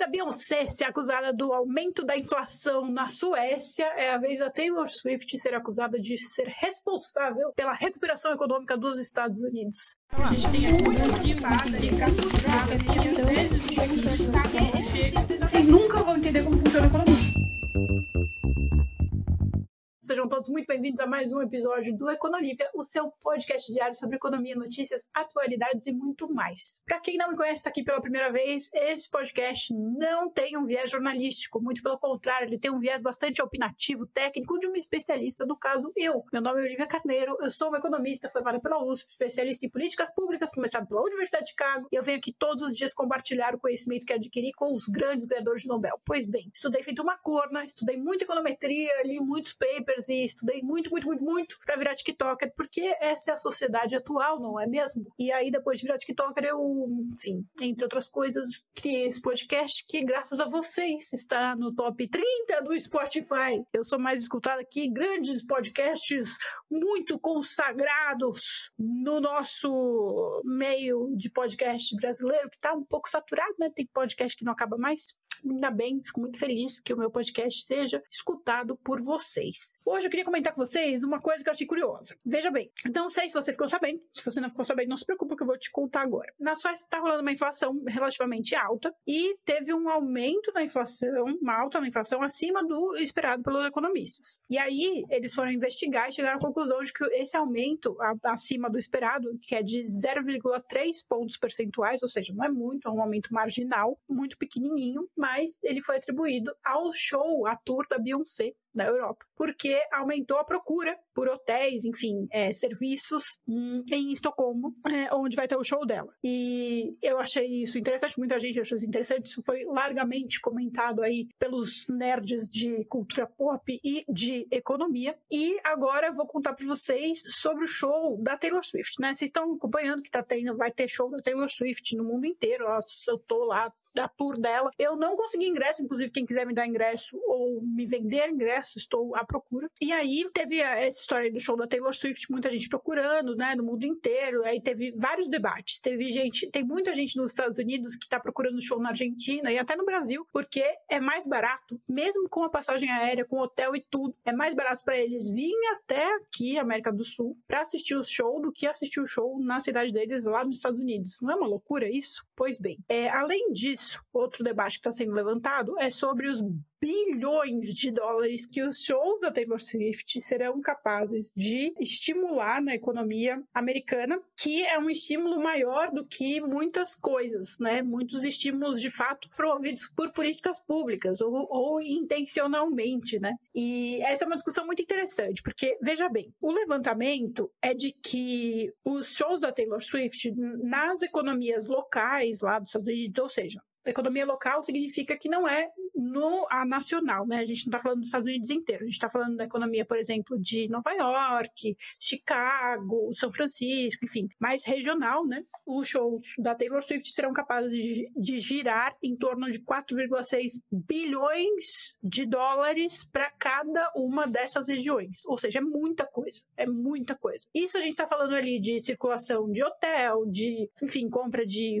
da Beyoncé ser acusada do aumento da inflação na Suécia, é a vez da Taylor Swift ser acusada de ser responsável pela recuperação econômica dos Estados Unidos. A gente tem Vocês nunca vão entender como funciona a economia. Sejam todos muito bem-vindos a mais um episódio do Econolívia, o seu podcast diário sobre economia, notícias, atualidades e muito mais. Para quem não me conhece, está aqui pela primeira vez, esse podcast não tem um viés jornalístico, muito pelo contrário, ele tem um viés bastante opinativo, técnico de uma especialista, no caso eu. Meu nome é Olivia Carneiro, eu sou uma economista formada pela USP, especialista em políticas públicas, começado pela Universidade de Chicago, e eu venho aqui todos os dias compartilhar o conhecimento que adquiri com os grandes ganhadores de Nobel. Pois bem, estudei feito uma corna, estudei muita econometria, li muitos papers e estudei muito, muito, muito, muito para virar TikToker, porque essa é a sociedade atual, não é mesmo? E aí, depois de virar TikToker, eu, enfim, entre outras coisas, criei esse podcast que, graças a vocês, está no top 30 do Spotify. Eu sou mais escutada aqui, grandes podcasts muito consagrados no nosso meio de podcast brasileiro, que está um pouco saturado, né? Tem podcast que não acaba mais ainda bem, fico muito feliz que o meu podcast seja escutado por vocês. Hoje eu queria comentar com vocês uma coisa que eu achei curiosa. Veja bem, não sei se você ficou sabendo, se você não ficou sabendo, não se preocupe que eu vou te contar agora. Na Suécia está rolando uma inflação relativamente alta e teve um aumento da inflação, uma alta na inflação acima do esperado pelos economistas. E aí eles foram investigar e chegaram à conclusão de que esse aumento acima do esperado, que é de 0,3 pontos percentuais, ou seja, não é muito, é um aumento marginal, muito pequenininho, mas mas ele foi atribuído ao show, à tour da Beyoncé, na Europa, porque aumentou a procura por hotéis, enfim, é, serviços hum, em Estocolmo, é, onde vai ter o show dela. E eu achei isso interessante, muita gente achou isso interessante, isso foi largamente comentado aí pelos nerds de cultura pop e de economia. E agora vou contar para vocês sobre o show da Taylor Swift, né? Vocês estão acompanhando que tá tendo, vai ter show da Taylor Swift no mundo inteiro. Eu tô lá da tour dela. Eu não consegui ingresso, inclusive quem quiser me dar ingresso ou me vender ingresso estou à procura. E aí teve essa história do show da Taylor Swift, muita gente procurando, né, no mundo inteiro. Aí teve vários debates. Teve gente, tem muita gente nos Estados Unidos que está procurando show na Argentina e até no Brasil, porque é mais barato, mesmo com a passagem aérea, com hotel e tudo, é mais barato para eles virem até aqui, América do Sul, para assistir o show do que assistir o show na cidade deles lá nos Estados Unidos. Não é uma loucura isso? Pois bem, é, além disso, outro debate que está sendo levantado é sobre os bilhões de dólares que os shows da Taylor Swift serão capazes de estimular na economia americana, que é um estímulo maior do que muitas coisas, né? Muitos estímulos de fato promovidos por políticas públicas ou, ou intencionalmente, né? E essa é uma discussão muito interessante, porque veja bem, o levantamento é de que os shows da Taylor Swift nas economias locais lá dos Estados Unidos, ou seja, economia local significa que não é no a nacional, né? A gente não está falando dos Estados Unidos inteiro, a gente está falando da economia, por exemplo, de Nova York, Chicago, São Francisco, enfim, mais regional, né? Os shows da Taylor Swift serão capazes de, de girar em torno de 4,6 bilhões de dólares para cada uma dessas regiões. Ou seja, é muita coisa, é muita coisa. Isso a gente está falando ali de circulação de hotel, de, enfim, compra de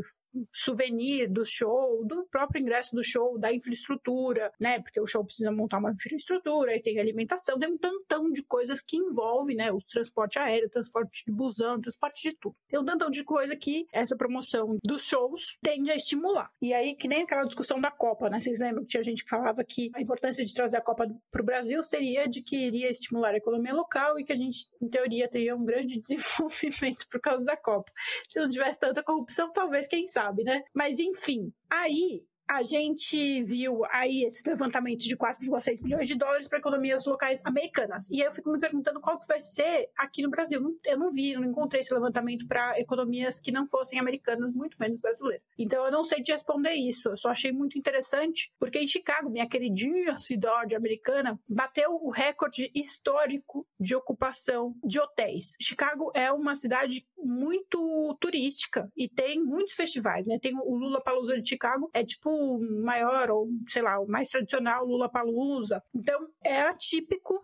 souvenir do show, do próprio ingresso do show, da infraestrutura, né? Porque o show precisa montar uma infraestrutura, aí tem alimentação, tem um tantão de coisas que envolve, né? O transporte aéreo, transporte de busão, transporte de tudo. Tem um tantão de coisa que essa promoção dos shows tende a estimular. E aí, que nem aquela discussão da Copa, né? Vocês lembram que tinha gente que falava que a importância de trazer a Copa para o Brasil seria de que iria estimular a economia local e que a gente, em teoria, teria um grande desenvolvimento por causa da Copa. Se não tivesse tanta corrupção, talvez, quem sabe, né? Mas enfim, aí a gente viu aí esse levantamento de 4,6 bilhões de dólares para economias locais americanas. E aí eu fico me perguntando qual que vai ser aqui no Brasil. Eu não vi, eu não encontrei esse levantamento para economias que não fossem americanas, muito menos brasileiras. Então eu não sei te responder isso. Eu só achei muito interessante, porque em Chicago, minha queridinha cidade americana, bateu o recorde histórico de ocupação de hotéis. Chicago é uma cidade muito turística e tem muitos festivais, né? Tem o Lula Palusa de Chicago, é tipo maior ou sei lá, o mais tradicional Lula Palusa. Então é atípico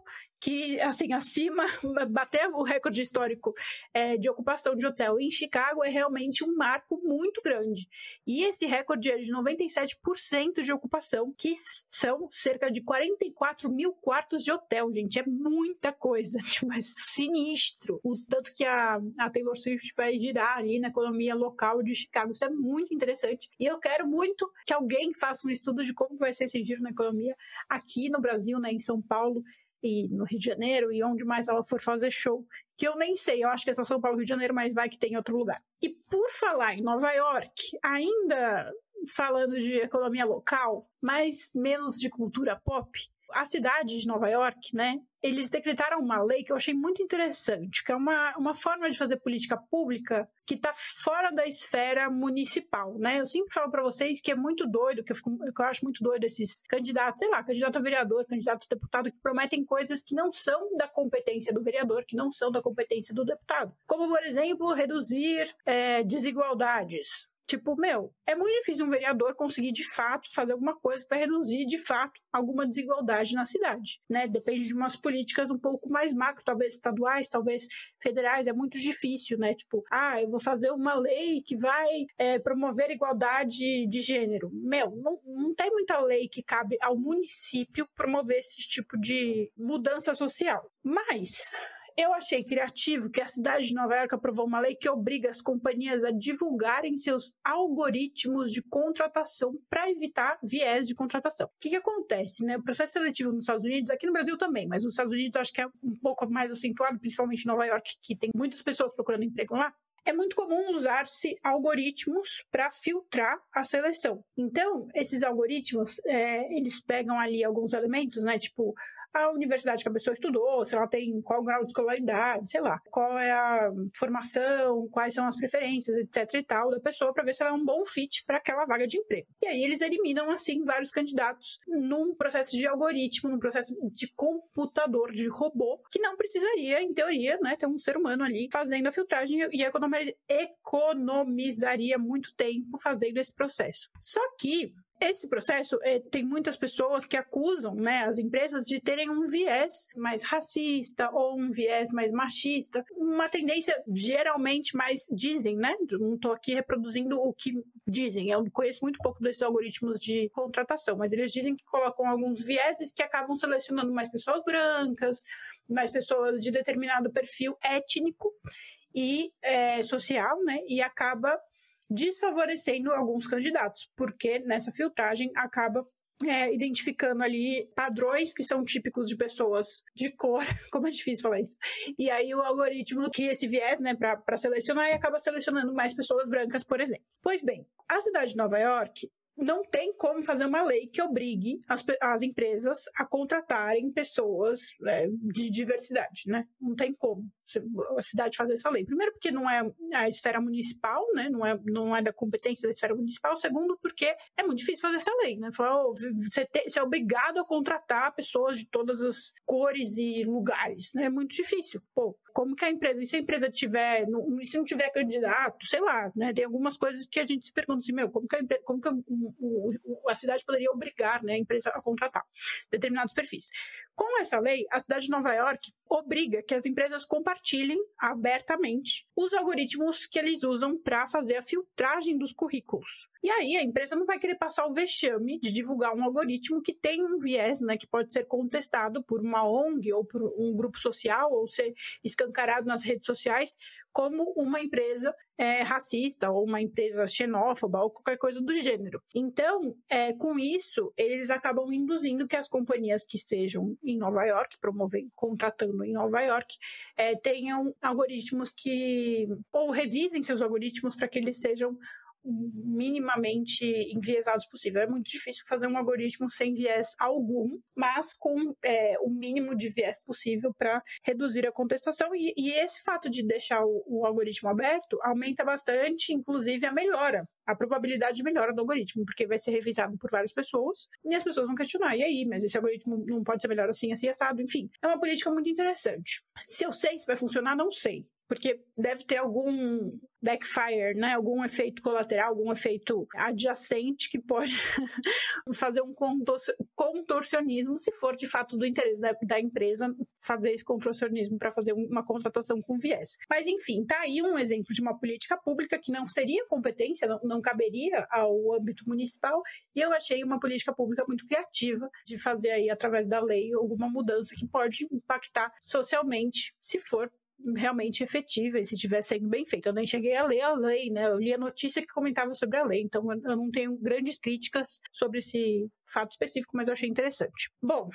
que, assim, acima, bater o recorde histórico é, de ocupação de hotel em Chicago é realmente um marco muito grande. E esse recorde é de 97% de ocupação, que são cerca de 44 mil quartos de hotel, gente. É muita coisa, tipo, é sinistro. O tanto que a, a Taylor Swift vai girar ali na economia local de Chicago. Isso é muito interessante. E eu quero muito que alguém faça um estudo de como vai ser esse giro na economia aqui no Brasil, né, em São Paulo e no Rio de Janeiro e onde mais ela for fazer show, que eu nem sei, eu acho que é só São Paulo Rio de Janeiro, mas vai que tem em outro lugar. E por falar em Nova York, ainda falando de economia local, mas menos de cultura pop, a cidade de Nova York, né, eles decretaram uma lei que eu achei muito interessante, que é uma, uma forma de fazer política pública que está fora da esfera municipal, né? Eu sempre falo para vocês que é muito doido, que eu, fico, que eu acho muito doido esses candidatos, sei lá, candidato a vereador, candidato a deputado, que prometem coisas que não são da competência do vereador, que não são da competência do deputado. Como, por exemplo, reduzir é, desigualdades, Tipo, meu, é muito difícil um vereador conseguir de fato fazer alguma coisa vai reduzir de fato alguma desigualdade na cidade, né? Depende de umas políticas um pouco mais macro, talvez estaduais, talvez federais, é muito difícil, né? Tipo, ah, eu vou fazer uma lei que vai é, promover igualdade de gênero. Meu, não, não tem muita lei que cabe ao município promover esse tipo de mudança social. Mas eu achei criativo que a cidade de Nova York aprovou uma lei que obriga as companhias a divulgarem seus algoritmos de contratação para evitar viés de contratação. O que, que acontece? Né? O processo seletivo nos Estados Unidos, aqui no Brasil também, mas nos Estados Unidos acho que é um pouco mais acentuado, principalmente em Nova York, que tem muitas pessoas procurando emprego lá é muito comum usar-se algoritmos para filtrar a seleção. Então, esses algoritmos, é, eles pegam ali alguns elementos, né? Tipo, a universidade que a pessoa estudou, se ela tem qual grau de escolaridade, sei lá, qual é a formação, quais são as preferências, etc e tal, da pessoa para ver se ela é um bom fit para aquela vaga de emprego. E aí eles eliminam, assim, vários candidatos num processo de algoritmo, num processo de computador, de robô, que não precisaria, em teoria, né, ter um ser humano ali fazendo a filtragem e economizaria muito tempo fazendo esse processo. Só que esse processo é, tem muitas pessoas que acusam né, as empresas de terem um viés mais racista ou um viés mais machista, uma tendência geralmente mais dizem, né? Não estou aqui reproduzindo o que dizem. Eu conheço muito pouco desses algoritmos de contratação, mas eles dizem que colocam alguns vieses que acabam selecionando mais pessoas brancas, mais pessoas de determinado perfil étnico e é, social, né? E acaba desfavorecendo alguns candidatos, porque nessa filtragem acaba é, identificando ali padrões que são típicos de pessoas de cor, como é difícil falar isso. E aí o algoritmo que esse viés, né, para selecionar e acaba selecionando mais pessoas brancas, por exemplo. Pois bem, a cidade de Nova York não tem como fazer uma lei que obrigue as, as empresas a contratarem pessoas é, de diversidade, né? Não tem como a cidade fazer essa lei. Primeiro, porque não é a esfera municipal, né? Não é, não é da competência da esfera municipal. Segundo, porque é muito difícil fazer essa lei, né? Falar, oh, você, te, você é obrigado a contratar pessoas de todas as cores e lugares, né? É muito difícil. Pô, como que a empresa, e se a empresa tiver, se não tiver candidato, sei lá, né? Tem algumas coisas que a gente se pergunta assim, meu, como que a, como que a, a cidade poderia obrigar né, a empresa a contratar determinados perfis? Com essa lei, a cidade de Nova York obriga que as empresas compartilhem abertamente os algoritmos que eles usam para fazer a filtragem dos currículos. E aí a empresa não vai querer passar o vexame de divulgar um algoritmo que tem um viés, né, que pode ser contestado por uma ONG ou por um grupo social ou ser escancarado nas redes sociais como uma empresa é, racista ou uma empresa xenófoba ou qualquer coisa do gênero. Então, é, com isso, eles acabam induzindo que as companhias que estejam em Nova York, promovendo, contratando em Nova York, é, tenham algoritmos que ou revisem seus algoritmos para que eles sejam minimamente enviesados possível. É muito difícil fazer um algoritmo sem viés algum, mas com é, o mínimo de viés possível para reduzir a contestação. E, e, esse fato de deixar o, o, algoritmo aberto aumenta bastante, inclusive, a melhora, a probabilidade de melhora do algoritmo, porque vai ser revisado por várias pessoas e as pessoas vão questionar. E aí, mas esse algoritmo não pode ser melhor assim, assim, assado. Enfim, é uma política muito interessante. Se eu sei se vai funcionar, não sei porque deve ter algum backfire, né? Algum efeito colateral, algum efeito adjacente que pode fazer um contorcionismo se for de fato do interesse da, da, empresa fazer esse contorcionismo para fazer uma contratação com viés. Mas, enfim, tá aí um exemplo de uma política pública que não seria competência, não, não caberia ao âmbito municipal, e eu achei uma política pública muito criativa de fazer aí, através da lei, alguma mudança que pode impactar socialmente, se for realmente efetiva e se estiver sendo bem feita. Eu nem cheguei a ler a lei, né? Eu li a notícia que comentava sobre a lei, então eu não tenho grandes críticas sobre esse fato específico, mas eu achei interessante. Bom,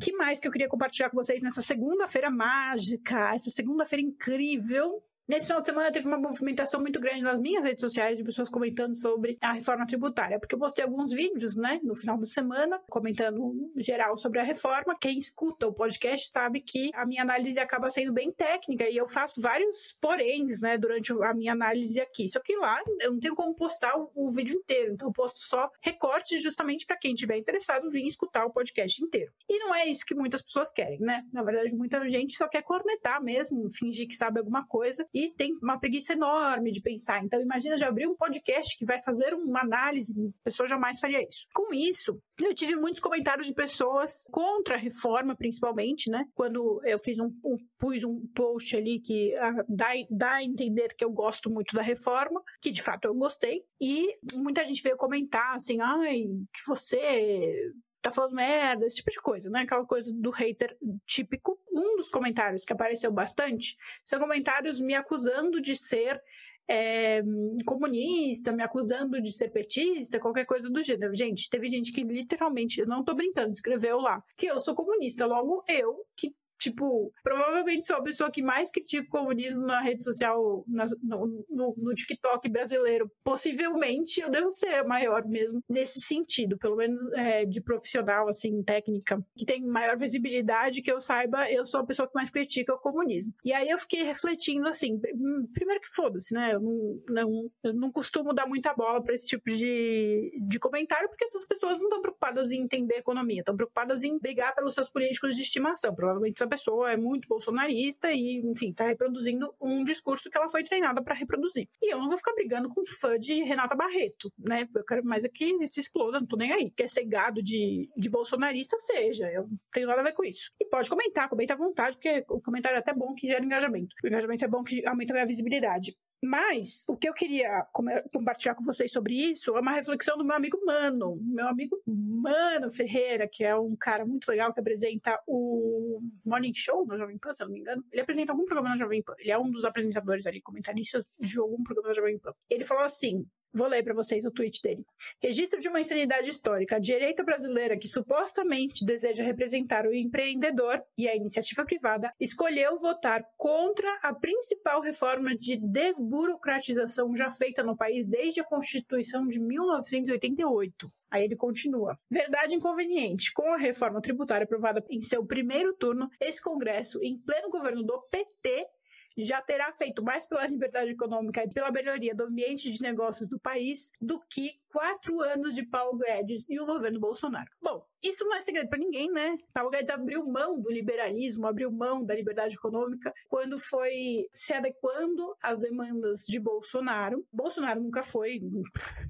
que mais que eu queria compartilhar com vocês nessa segunda-feira mágica, essa segunda-feira incrível Nesse final de semana teve uma movimentação muito grande nas minhas redes sociais de pessoas comentando sobre a reforma tributária, porque eu postei alguns vídeos, né, no final da semana, comentando geral sobre a reforma. Quem escuta o podcast sabe que a minha análise acaba sendo bem técnica e eu faço vários poréns, né, durante a minha análise aqui. Só que lá eu não tenho como postar o, o vídeo inteiro, então eu posto só recortes justamente para quem tiver interessado vir escutar o podcast inteiro. E não é isso que muitas pessoas querem, né? Na verdade, muita gente só quer cornetar mesmo, fingir que sabe alguma coisa tem uma preguiça enorme de pensar. Então, imagina de abrir um podcast que vai fazer uma análise, a pessoa jamais faria isso. Com isso, eu tive muitos comentários de pessoas contra a reforma, principalmente, né? Quando eu fiz um, um pus um post ali que ah, dá, dá a entender que eu gosto muito da reforma, que de fato eu gostei, e muita gente veio comentar assim, ai, que você tá falando merda, esse tipo de coisa, né? Aquela coisa do hater típico. Um dos comentários que apareceu bastante são comentários me acusando de ser é, comunista, me acusando de ser petista, qualquer coisa do gênero. Gente, teve gente que literalmente, eu não tô brincando, escreveu lá que eu sou comunista, logo eu, que Tipo, provavelmente sou a pessoa que mais critica o comunismo na rede social, na, no, no, no, TikTok brasileiro. Possivelmente eu devo ser maior mesmo nesse sentido, pelo menos é, de profissional, assim, técnica, que tem maior visibilidade, que eu saiba, eu sou a pessoa que mais critica o comunismo. E aí eu fiquei refletindo assim, hum, primeiro que foda-se, né? Eu não, não, eu não costumo dar muita bola para esse tipo de, de comentário, porque essas pessoas não estão preocupadas em entender economia, estão preocupadas em brigar pelos seus políticos de estimação. Provavelmente pessoa é muito bolsonarista e, enfim, tá reproduzindo um discurso que ela foi treinada para reproduzir. E eu não vou ficar brigando com fã de Renata Barreto, né? Eu quero mais aqui é se exploda, não tô nem aí. Quer ser gado de, de bolsonarista, seja. Eu não tenho nada a ver com isso. E pode comentar, comenta à vontade, porque o comentário é até bom que gera engajamento. O engajamento é bom que aumenta a minha visibilidade. Mas o que eu queria compartilhar com vocês sobre isso é uma reflexão do meu amigo Mano, meu amigo Mano Ferreira, que é um cara muito legal que apresenta o Morning Show no Jovem Pan, se eu não me engano. Ele apresenta algum programa na Jovem Pan. Ele é um dos apresentadores ali, comentaristas de algum programa na Jovem Pan. Ele falou assim: Vou ler para vocês o tweet dele. Registro de uma insanidade histórica. A direita brasileira, que supostamente deseja representar o empreendedor e a iniciativa privada, escolheu votar contra a principal reforma de desburocratização já feita no país desde a Constituição de 1988. Aí ele continua. Verdade inconveniente. Com a reforma tributária aprovada em seu primeiro turno, esse Congresso, em pleno governo do PT, já terá feito mais pela liberdade econômica e pela melhoria do ambiente de negócios do país do que quatro anos de Paulo Guedes e o governo Bolsonaro. Bom, isso não é segredo para ninguém, né? Paulo Guedes abriu mão do liberalismo, abriu mão da liberdade econômica quando foi se adequando às demandas de Bolsonaro. Bolsonaro nunca foi,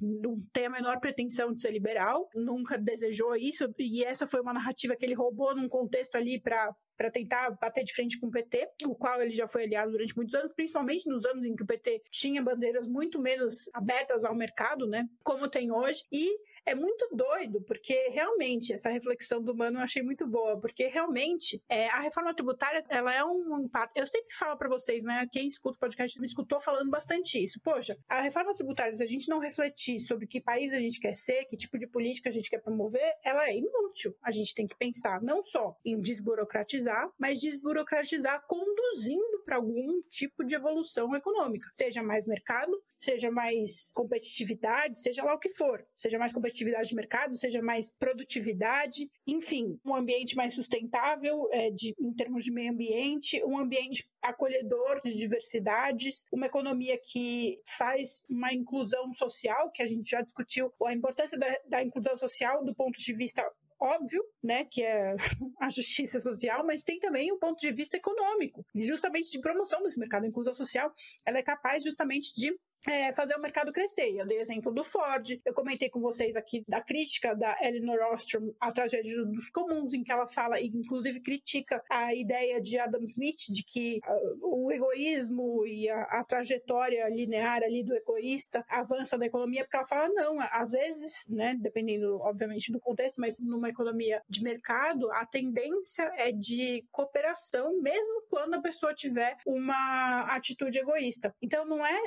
não tem a menor pretensão de ser liberal, nunca desejou isso, e essa foi uma narrativa que ele roubou num contexto ali para para tentar bater de frente com o PT, o qual ele já foi aliado durante muitos anos, principalmente nos anos em que o PT tinha bandeiras muito menos abertas ao mercado, né? Como tem hoje. E é muito doido, porque realmente essa reflexão do Mano eu achei muito boa, porque realmente é, a reforma tributária ela é um impacto. Eu sempre falo para vocês, né? Quem escuta o podcast me escutou falando bastante isso. Poxa, a reforma tributária, se a gente não refletir sobre que país a gente quer ser, que tipo de política a gente quer promover, ela é inútil. A gente tem que pensar não só em desburocratizar, mas desburocratizar conduzindo para algum tipo de evolução econômica, seja mais mercado, seja mais competitividade, seja lá o que for, seja mais competitividade competitividade de mercado, seja mais produtividade, enfim, um ambiente mais sustentável é, de, em termos de meio ambiente, um ambiente acolhedor de diversidades, uma economia que faz uma inclusão social, que a gente já discutiu a importância da, da inclusão social do ponto de vista óbvio, né, que é a justiça social, mas tem também um ponto de vista econômico, justamente de promoção desse mercado. A inclusão social, ela é capaz justamente de é, fazer o mercado crescer. Eu dei exemplo do Ford, eu comentei com vocês aqui da crítica da Elinor Ostrom à tragédia dos comuns, em que ela fala, e inclusive critica a ideia de Adam Smith de que uh, o egoísmo e a, a, trajetória linear ali do egoísta avança na economia, porque ela fala, não, às vezes, né, dependendo, obviamente, do contexto, mas numa economia de mercado, a tendência é de cooperação, mesmo quando a pessoa tiver uma atitude egoísta. Então, não é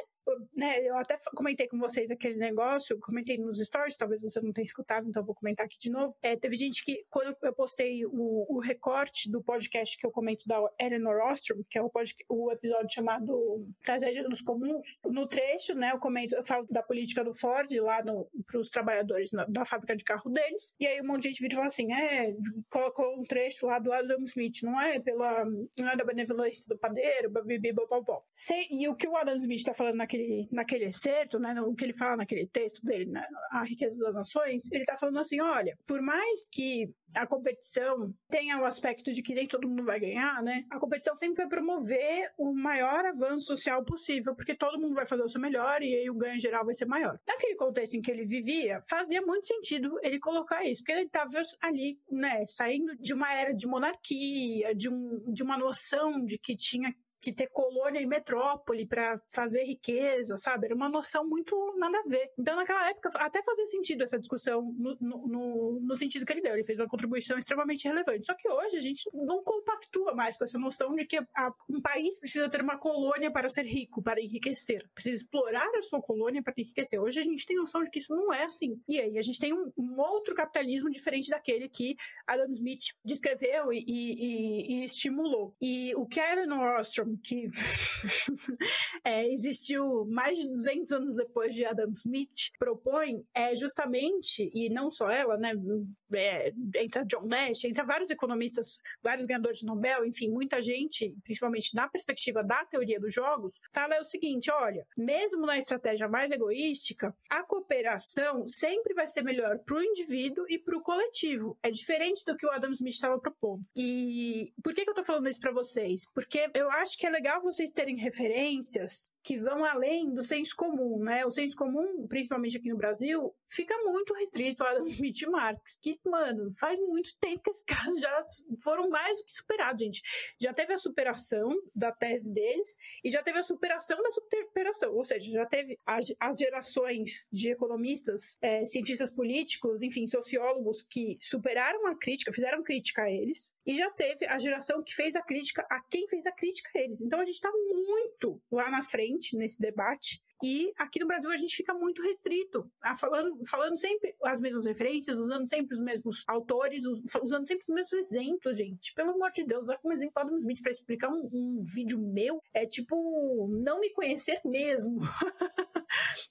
né, eu até comentei com vocês aquele negócio, comentei nos stories, talvez você não tenha escutado, então vou comentar aqui de novo. É, teve gente que, quando eu postei o, o, recorte do podcast que eu comento da Eleanor Ostrom, que é o, podcast, o episódio chamado Tragédia dos Comuns, no trecho, né, eu comento, eu falo da política do Ford lá para os trabalhadores na, da fábrica de carro deles, e aí um monte de gente vira e fala assim, é, colocou um trecho lá do Adam Smith, não é pela, não é da benevolência do padeiro, babibi, bababó. E o que o Adam Smith está falando naquele naquele, naquele excerto, né, no que ele fala naquele texto dele, né, A Riqueza das Nações, ele está falando assim: olha, por mais que a competição tenha o aspecto de que nem todo mundo vai ganhar, né, a competição sempre vai promover o maior avanço social possível, porque todo mundo vai fazer o seu melhor e aí o ganho geral vai ser maior. Naquele contexto em que ele vivia, fazia muito sentido ele colocar isso, porque ele estava ali, né, saindo de uma era de monarquia, de, um, de uma noção de que tinha que ter colônia e metrópole para fazer riqueza, sabe? Era uma noção muito nada a ver. Então, naquela época, até fazia sentido essa discussão no, no, no sentido que ele deu. Ele fez uma contribuição extremamente relevante. Só que hoje a gente não compactua mais com essa noção de que a, um país precisa ter uma colônia para ser rico, para enriquecer. Precisa explorar a sua colônia para enriquecer. Hoje a gente tem noção de que isso não é assim. E aí a gente tem um, um outro capitalismo diferente daquele que Adam Smith descreveu e, e, e estimulou. E o que a Eleanor Ostrom que é, existiu mais de 200 anos depois de Adam Smith, propõe é justamente, e não só ela, né, é, entra John Nash, entra vários economistas, vários ganhadores de Nobel, enfim, muita gente, principalmente na perspectiva da teoria dos jogos, fala o seguinte, olha, mesmo na estratégia mais egoística, a cooperação sempre vai ser melhor para o indivíduo e para o coletivo. É diferente do que o Adam Smith estava propondo. E por que, que eu estou falando isso para vocês? Porque eu acho que é legal vocês terem referências que vão além do senso comum, né? O senso comum, principalmente aqui no Brasil, fica muito restrito a Adam Smith e Marx, que, mano, faz muito tempo que esses caras já foram mais do que superados, gente. Já teve a superação da tese deles e já teve a superação da superação, ou seja, já teve as, gerações de economistas, é, cientistas políticos, enfim, sociólogos que superaram a crítica, fizeram crítica a eles, e já teve a geração que fez a crítica a quem fez a crítica a eles. Então a gente está muito lá na frente nesse debate. E aqui no Brasil a gente fica muito restrito, a falando, falando sempre as mesmas referências, usando sempre os mesmos autores, usando sempre os mesmos exemplos, gente. Pelo amor de Deus, usar como exemplo Adam Smith para explicar um, um vídeo meu é tipo não me conhecer mesmo.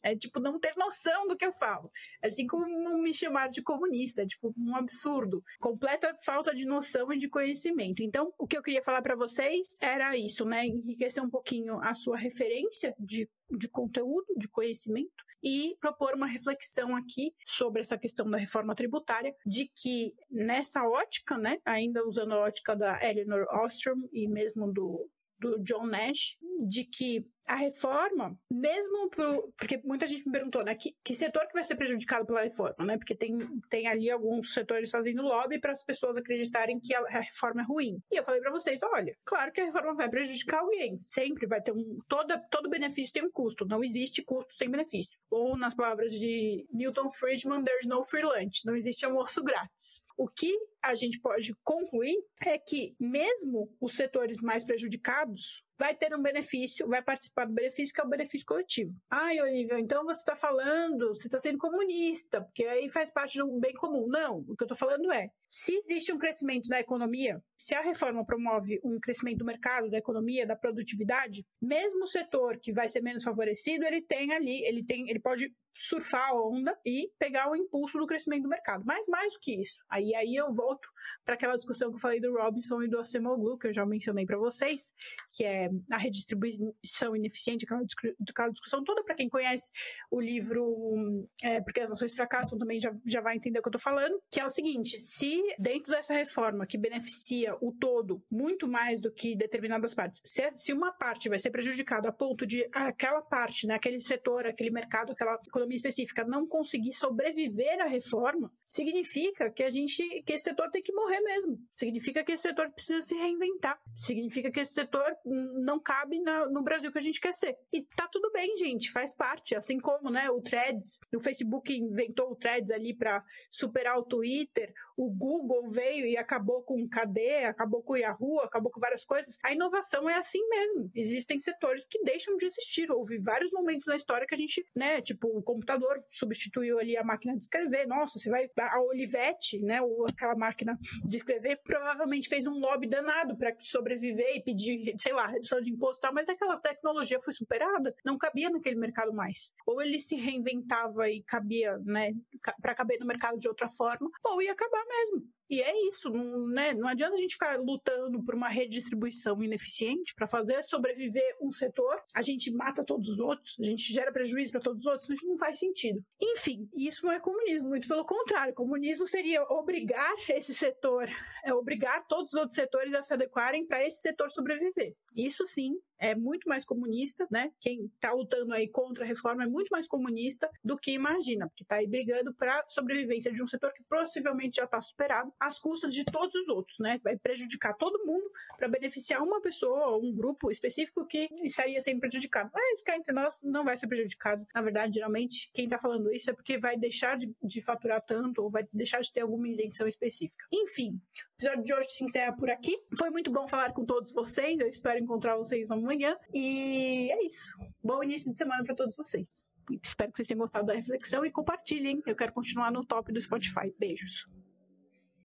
É tipo não ter noção do que eu falo. Assim como me chamar de comunista, é tipo um absurdo. Completa falta de noção e de conhecimento. Então, o que eu queria falar para vocês era isso, né? Enriquecer um pouquinho a sua referência de, de conteúdo, de conhecimento e propor uma reflexão aqui sobre essa questão da reforma tributária, de que nessa ótica, né, ainda usando a ótica da Eleanor Ostrom e mesmo do do John Nash, de que a reforma, mesmo pro, porque muita gente me perguntou, né, que, que setor que vai ser prejudicado pela reforma, né? Porque tem, tem ali alguns setores fazendo lobby para as pessoas acreditarem que a, a, reforma é ruim. E eu falei para vocês, olha, claro que a reforma vai prejudicar alguém, sempre vai ter um toda todo benefício tem um custo, não existe custo sem benefício. Ou nas palavras de Milton Friedman, there's no free lunch, não existe almoço grátis. O que a gente pode concluir é que mesmo os setores mais prejudicados vai ter um benefício, vai participar do benefício que é o benefício coletivo. Ai, Olivia, então você está falando, você está sendo comunista, porque aí faz parte do bem comum. Não, o que eu estou falando é, se existe um crescimento da economia, se a reforma promove um crescimento do mercado, da economia, da produtividade, mesmo o setor que vai ser menos favorecido, ele tem ali, ele tem, ele pode surfar a onda e pegar o impulso do crescimento do mercado. Mas mais do que isso, aí, aí eu volto para aquela discussão que eu falei do Robinson e do Acemoglu, que eu já mencionei para vocês, que é a redistribuição ineficiente, aquela, discussão toda para quem conhece o livro é, Porque as Nações Fracassam também já, já vai entender o que eu estou falando, que é o seguinte, se dentro dessa reforma que beneficia o todo muito mais do que determinadas partes, se, se uma parte vai ser prejudicada a ponto de aquela parte, né, aquele setor, aquele mercado, aquela economia específica não conseguir sobreviver à reforma, significa que a gente, que esse setor tem que morrer mesmo. Significa que esse setor precisa se reinventar. Significa que esse setor não cabe na, no Brasil que a gente quer ser. E tá tudo bem, gente, faz parte. Assim como, né, o Threads, o Facebook inventou o Threads ali para superar o Twitter, o Google veio e acabou com o KD, acabou com o Yahoo, acabou com várias coisas. A inovação é assim mesmo. Existem setores que deixam de existir. Houve vários momentos na história que a gente, né, tipo, o computador substituiu ali a máquina de escrever. Nossa, você vai a Olivetti, né, ou aquela máquina de escrever, provavelmente fez um lobby danado para sobreviver e pedir, sei lá, redução de imposto e tal, mas aquela tecnologia foi superada, não cabia naquele mercado mais. Ou ele se reinventava e cabia, né, para caber no mercado de outra forma, ou ia acabar mesmo. E é isso, não, né? não adianta a gente ficar lutando por uma redistribuição ineficiente para fazer sobreviver um setor, a gente mata todos os outros, a gente gera prejuízo para todos os outros, isso não faz sentido. Enfim, isso não é comunismo, muito pelo contrário. Comunismo seria obrigar esse setor, é obrigar todos os outros setores a se adequarem para esse setor sobreviver. Isso sim é muito mais comunista, né? Quem está lutando aí contra a reforma é muito mais comunista do que imagina, porque está aí brigando para sobrevivência de um setor que possivelmente já está superado às custas de todos os outros, né? Vai prejudicar todo mundo para beneficiar uma pessoa um grupo específico que estaria sendo prejudicado. Mas cá entre nós não vai ser prejudicado. Na verdade, geralmente, quem está falando isso é porque vai deixar de, de faturar tanto ou vai deixar de ter alguma isenção específica. Enfim, o episódio de hoje se encerra por aqui. Foi muito bom falar com todos vocês. Eu espero encontrar vocês amanhã. E é isso. Bom início de semana para todos vocês. Espero que vocês tenham gostado da reflexão e compartilhem. Eu quero continuar no top do Spotify. Beijos.